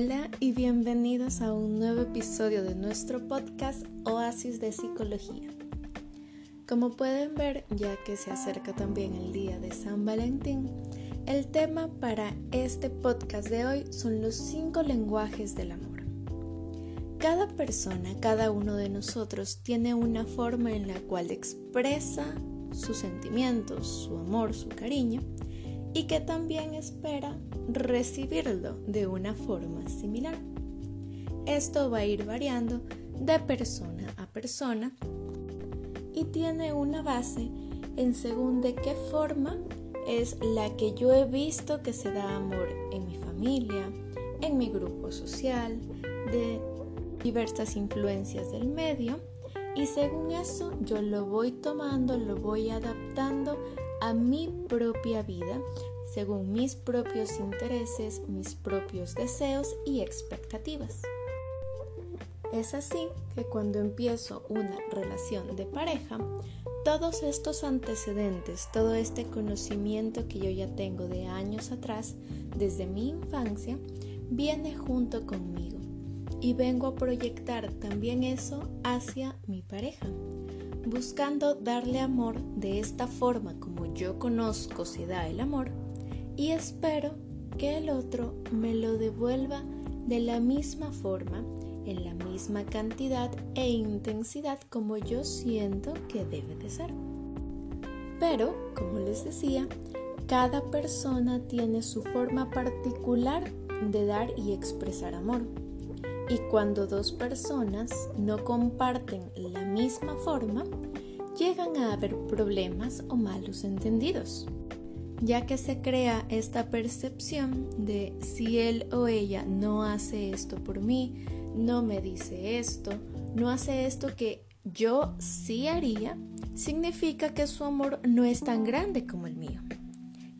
Hola y bienvenidos a un nuevo episodio de nuestro podcast Oasis de Psicología. Como pueden ver, ya que se acerca también el día de San Valentín, el tema para este podcast de hoy son los cinco lenguajes del amor. Cada persona, cada uno de nosotros tiene una forma en la cual expresa sus sentimientos, su amor, su cariño y que también espera recibirlo de una forma similar. Esto va a ir variando de persona a persona y tiene una base en según de qué forma es la que yo he visto que se da amor en mi familia, en mi grupo social, de diversas influencias del medio y según eso yo lo voy tomando, lo voy adaptando a mi propia vida según mis propios intereses, mis propios deseos y expectativas. Es así que cuando empiezo una relación de pareja, todos estos antecedentes, todo este conocimiento que yo ya tengo de años atrás, desde mi infancia, viene junto conmigo y vengo a proyectar también eso hacia mi pareja, buscando darle amor de esta forma como yo conozco se da el amor y espero que el otro me lo devuelva de la misma forma, en la misma cantidad e intensidad como yo siento que debe de ser. Pero, como les decía, cada persona tiene su forma particular de dar y expresar amor. Y cuando dos personas no comparten la misma forma, llegan a haber problemas o malos entendidos ya que se crea esta percepción de si él o ella no hace esto por mí, no me dice esto, no hace esto que yo sí haría, significa que su amor no es tan grande como el mío.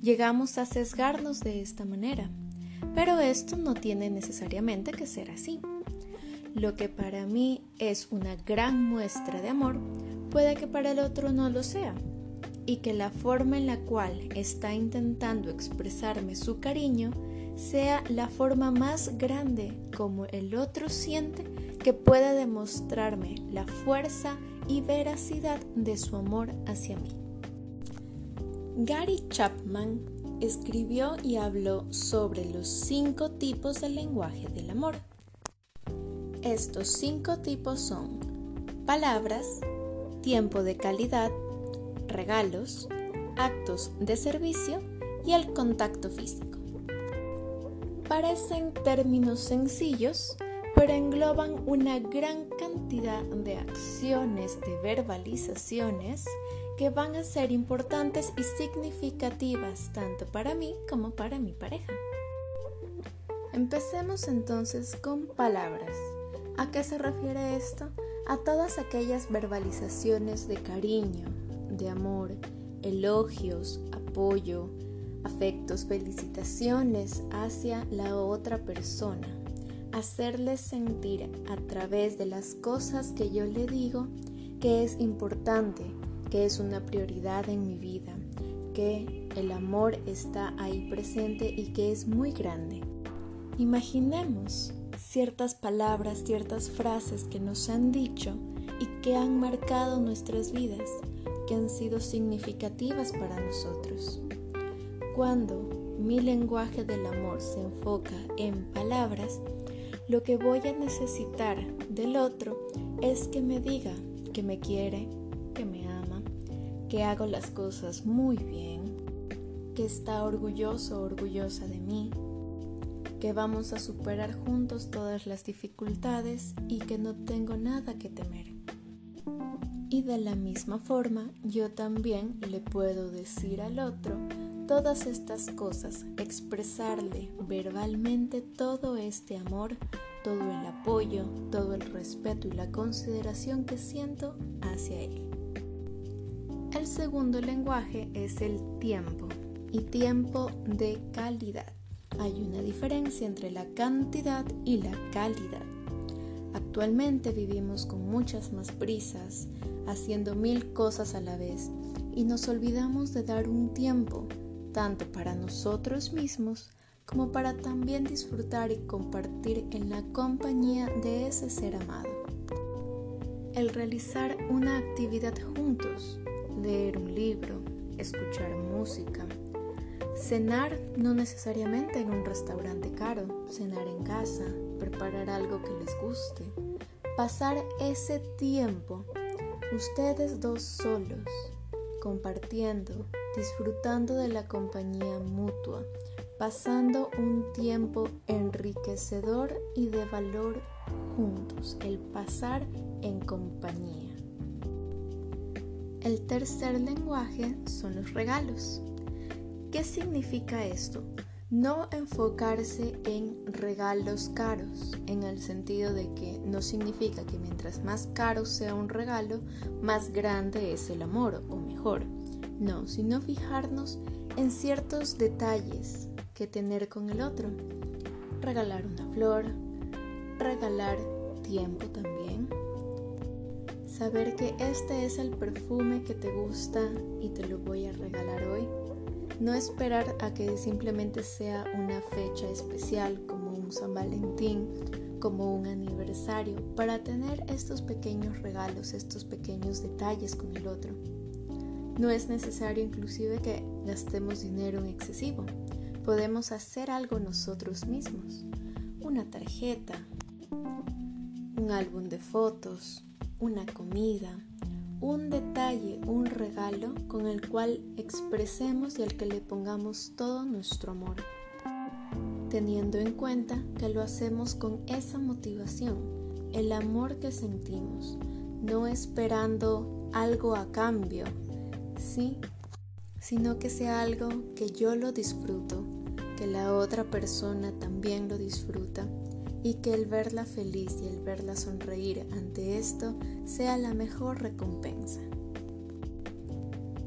Llegamos a sesgarnos de esta manera, pero esto no tiene necesariamente que ser así. Lo que para mí es una gran muestra de amor, puede que para el otro no lo sea y que la forma en la cual está intentando expresarme su cariño sea la forma más grande como el otro siente que pueda demostrarme la fuerza y veracidad de su amor hacia mí. Gary Chapman escribió y habló sobre los cinco tipos del lenguaje del amor. Estos cinco tipos son palabras, tiempo de calidad, regalos, actos de servicio y el contacto físico. Parecen términos sencillos, pero engloban una gran cantidad de acciones, de verbalizaciones que van a ser importantes y significativas tanto para mí como para mi pareja. Empecemos entonces con palabras. ¿A qué se refiere esto? A todas aquellas verbalizaciones de cariño, de amor, elogios, apoyo, afectos, felicitaciones hacia la otra persona. Hacerles sentir a través de las cosas que yo le digo que es importante, que es una prioridad en mi vida, que el amor está ahí presente y que es muy grande. Imaginemos ciertas palabras, ciertas frases que nos han dicho y que han marcado nuestras vidas que han sido significativas para nosotros. Cuando mi lenguaje del amor se enfoca en palabras, lo que voy a necesitar del otro es que me diga que me quiere, que me ama, que hago las cosas muy bien, que está orgulloso orgullosa de mí, que vamos a superar juntos todas las dificultades y que no tengo nada que temer. Y de la misma forma, yo también le puedo decir al otro todas estas cosas, expresarle verbalmente todo este amor, todo el apoyo, todo el respeto y la consideración que siento hacia él. El segundo lenguaje es el tiempo y tiempo de calidad. Hay una diferencia entre la cantidad y la calidad. Actualmente vivimos con muchas más prisas, haciendo mil cosas a la vez y nos olvidamos de dar un tiempo, tanto para nosotros mismos como para también disfrutar y compartir en la compañía de ese ser amado. El realizar una actividad juntos, leer un libro, escuchar música, cenar no necesariamente en un restaurante caro, cenar en casa, preparar algo que les guste, pasar ese tiempo ustedes dos solos, compartiendo, disfrutando de la compañía mutua, pasando un tiempo enriquecedor y de valor juntos, el pasar en compañía. El tercer lenguaje son los regalos. ¿Qué significa esto? No enfocarse en regalos caros, en el sentido de que no significa que mientras más caro sea un regalo, más grande es el amor o mejor. No, sino fijarnos en ciertos detalles que tener con el otro. Regalar una flor, regalar tiempo también. Saber que este es el perfume que te gusta y te lo voy a regalar hoy no esperar a que simplemente sea una fecha especial como un San Valentín, como un aniversario, para tener estos pequeños regalos, estos pequeños detalles con el otro. No es necesario inclusive que gastemos dinero en excesivo. Podemos hacer algo nosotros mismos. Una tarjeta, un álbum de fotos, una comida, un detalle, un regalo con el cual expresemos y al que le pongamos todo nuestro amor, teniendo en cuenta que lo hacemos con esa motivación, el amor que sentimos, no esperando algo a cambio, ¿sí? Sino que sea algo que yo lo disfruto, que la otra persona también lo disfruta y que el verla feliz y el verla sonreír ante esto sea la mejor recompensa.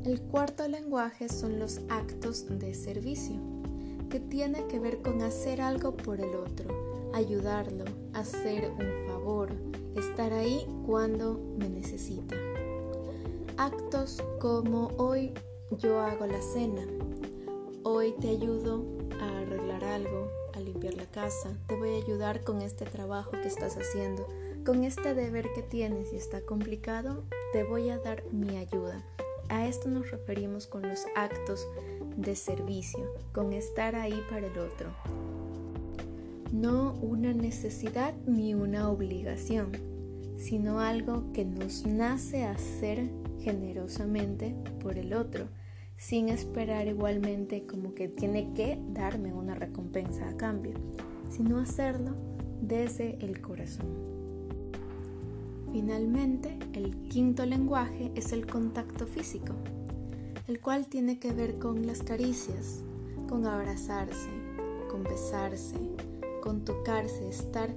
El cuarto lenguaje son los actos de servicio, que tiene que ver con hacer algo por el otro, ayudarlo, hacer un favor, estar ahí cuando me necesita. Actos como hoy yo hago la cena, hoy te ayudo a arreglar algo, la casa, te voy a ayudar con este trabajo que estás haciendo, con este deber que tienes y está complicado, te voy a dar mi ayuda. A esto nos referimos con los actos de servicio, con estar ahí para el otro. No una necesidad ni una obligación, sino algo que nos nace hacer generosamente por el otro sin esperar igualmente como que tiene que darme una recompensa a cambio, sino hacerlo desde el corazón. Finalmente, el quinto lenguaje es el contacto físico, el cual tiene que ver con las caricias, con abrazarse, con besarse, con tocarse, estar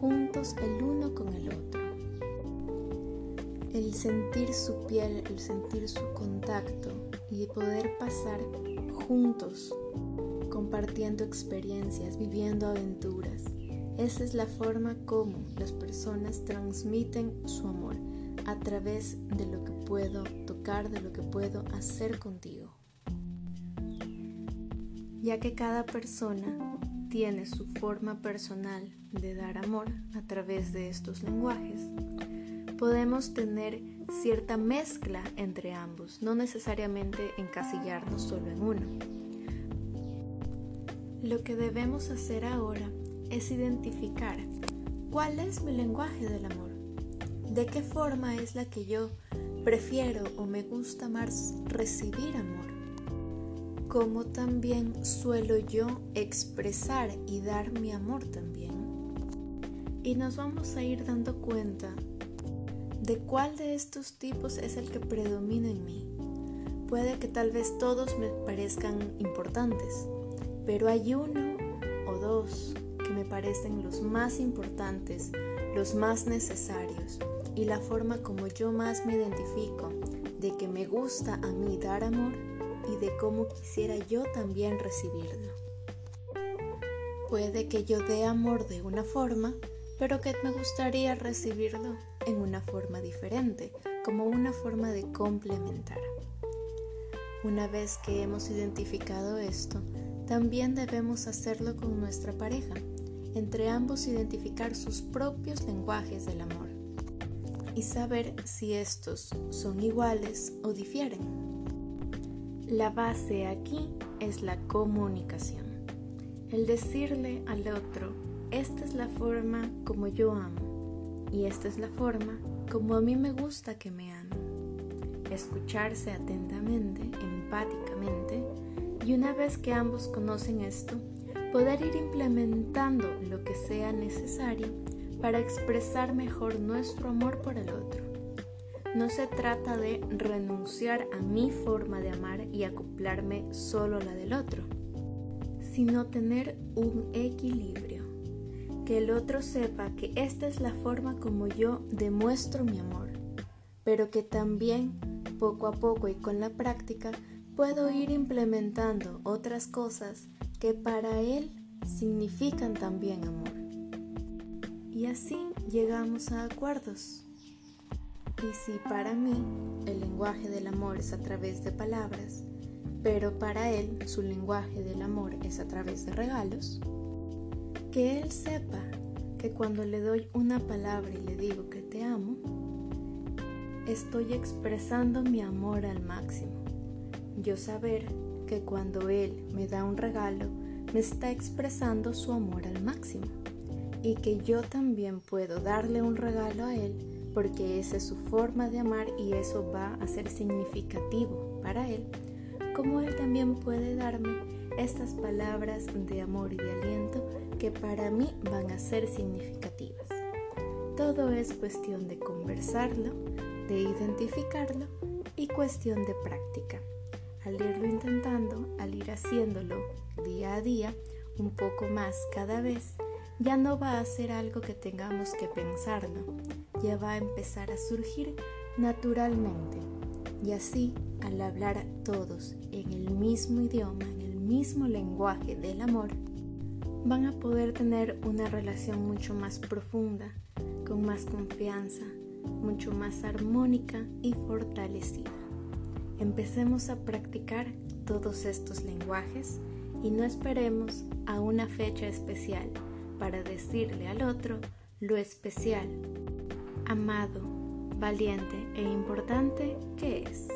juntos el uno con el otro. El sentir su piel, el sentir su contacto, y poder pasar juntos, compartiendo experiencias, viviendo aventuras. Esa es la forma como las personas transmiten su amor a través de lo que puedo tocar, de lo que puedo hacer contigo. Ya que cada persona tiene su forma personal de dar amor a través de estos lenguajes, podemos tener cierta mezcla entre ambos, no necesariamente encasillarnos solo en uno. Lo que debemos hacer ahora es identificar cuál es mi lenguaje del amor, de qué forma es la que yo prefiero o me gusta más recibir amor, cómo también suelo yo expresar y dar mi amor también. Y nos vamos a ir dando cuenta de cuál de estos tipos es el que predomina en mí. Puede que tal vez todos me parezcan importantes, pero hay uno o dos que me parecen los más importantes, los más necesarios y la forma como yo más me identifico de que me gusta a mí dar amor y de cómo quisiera yo también recibirlo. Puede que yo dé amor de una forma, pero que me gustaría recibirlo en una forma diferente, como una forma de complementar. Una vez que hemos identificado esto, también debemos hacerlo con nuestra pareja, entre ambos identificar sus propios lenguajes del amor y saber si estos son iguales o difieren. La base aquí es la comunicación. El decirle al otro, esta es la forma como yo amo y esta es la forma como a mí me gusta que me amen. Escucharse atentamente, empáticamente y una vez que ambos conocen esto, poder ir implementando lo que sea necesario para expresar mejor nuestro amor por el otro. No se trata de renunciar a mi forma de amar y acoplarme solo a la del otro, sino tener un equilibrio. Que el otro sepa que esta es la forma como yo demuestro mi amor, pero que también poco a poco y con la práctica puedo ir implementando otras cosas que para él significan también amor. Y así llegamos a acuerdos. Y si para mí el lenguaje del amor es a través de palabras, pero para él su lenguaje del amor es a través de regalos, que él sepa que cuando le doy una palabra y le digo que te amo, estoy expresando mi amor al máximo. Yo saber que cuando Él me da un regalo, me está expresando su amor al máximo. Y que yo también puedo darle un regalo a Él porque esa es su forma de amar y eso va a ser significativo para Él. Como Él también puede darme estas palabras de amor y de aliento que para mí van a ser significativas. Todo es cuestión de conversarlo, de identificarlo y cuestión de práctica al irlo intentando, al ir haciéndolo día a día, un poco más cada vez, ya no va a ser algo que tengamos que pensarlo, ya va a empezar a surgir naturalmente. Y así, al hablar todos en el mismo idioma, en el mismo lenguaje del amor, van a poder tener una relación mucho más profunda, con más confianza, mucho más armónica y fortalecida. Empecemos a practicar todos estos lenguajes y no esperemos a una fecha especial para decirle al otro lo especial, amado, valiente e importante que es.